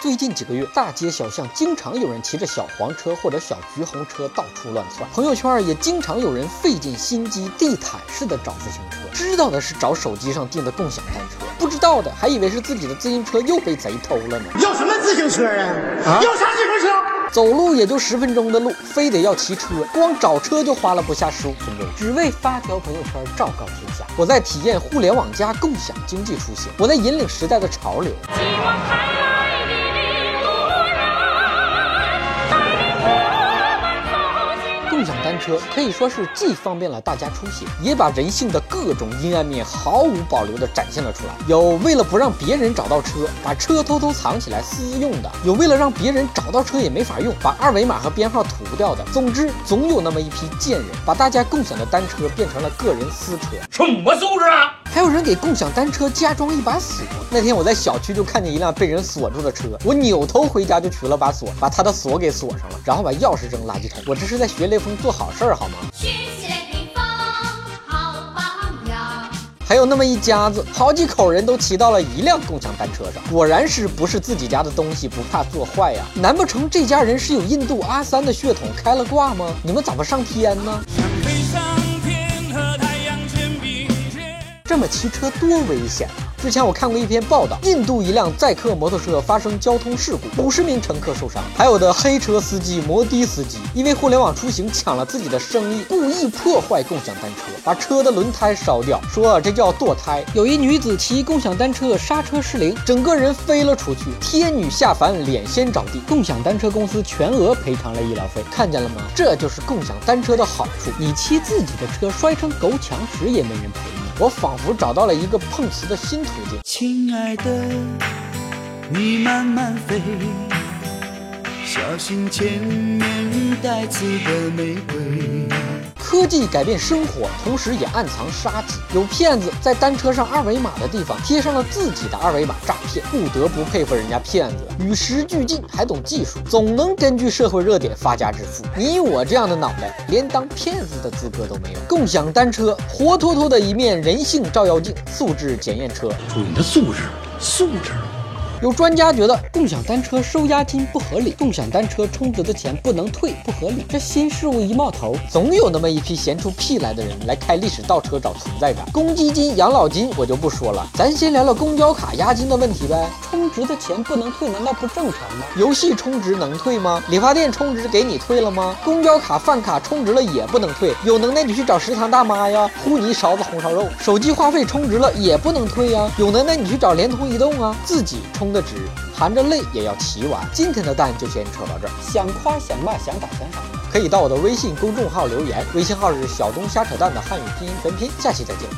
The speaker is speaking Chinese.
最近几个月，大街小巷经常有人骑着小黄车或者小橘红车到处乱窜，朋友圈也经常有人费尽心机地毯式的找自行车。知道的是找手机上订的共享单车，不知道的还以为是自己的自行车又被贼偷了呢。要什么自行车啊？啊？要啥自行车？走路也就十分钟的路，非得要骑车，光找车就花了不下十五分钟，只为发条朋友圈昭告天下。我在体验互联网加共享经济出行，我在引领时代的潮流。共享单车可以说是既方便了大家出行，也把人性的各种阴暗面毫无保留地展现了出来。有为了不让别人找到车，把车偷偷藏起来私用的；有为了让别人找到车也没法用，把二维码和编号涂掉的。总之，总有那么一批贱人，把大家共享的单车变成了个人私车。什么素质啊！还有人给共享单车加装一把锁。那天我在小区就看见一辆被人锁住的车，我扭头回家就取了把锁，把他的锁给锁上了，然后把钥匙扔垃圾桶。我这是在学雷锋做好事儿好吗？还有那么一家子，好几口人都骑到了一辆共享单车上，果然是不是自己家的东西不怕坐坏呀？难不成这家人是有印度阿三的血统开了挂吗？你们怎么上天呢？这么骑车多危险啊！之前我看过一篇报道，印度一辆载客摩托车发生交通事故，五十名乘客受伤，还有的黑车司机、摩的司机因为互联网出行抢了自己的生意，故意破坏共享单车，把车的轮胎烧掉，说这叫堕胎。有一女子骑共享单车刹车失灵，整个人飞了出去，天女下凡脸先着地，共享单车公司全额赔偿了医疗费。看见了吗？这就是共享单车的好处，你骑自己的车摔成狗抢屎也没人赔你。我仿佛找到了一个碰瓷的新途径。亲爱的，你慢慢飞，小心前面带刺的玫瑰。科技改变生活，同时也暗藏杀机。有骗子在单车上二维码的地方贴上了自己的二维码诈骗，不得不佩服人家骗子与时俱进，还懂技术，总能根据社会热点发家致富。你我这样的脑袋，连当骗子的资格都没有。共享单车，活脱脱的一面人性照妖镜，素质检验车。注意你的素质，素质。有专家觉得共享单车收押金不合理，共享单车充值的钱不能退不合理。这新事物一冒头，总有那么一批闲出屁来的人来开历史倒车找存在感。公积金、养老金我就不说了，咱先聊聊公交卡押金的问题呗。充值的钱不能退，难道不正常吗？游戏充值能退吗？理发店充值给你退了吗？公交卡、饭卡充值了也不能退，有能耐你去找食堂大妈呀，呼你一勺子红烧肉。手机话费充值了也不能退呀，有能耐你去找联通、移动啊，自己充。的纸，含着泪也要骑完。今天的蛋就先扯到这儿，想夸想骂想打想赏，可以到我的微信公众号留言，微信号是小东瞎扯蛋的汉语拼音全拼。下期再见。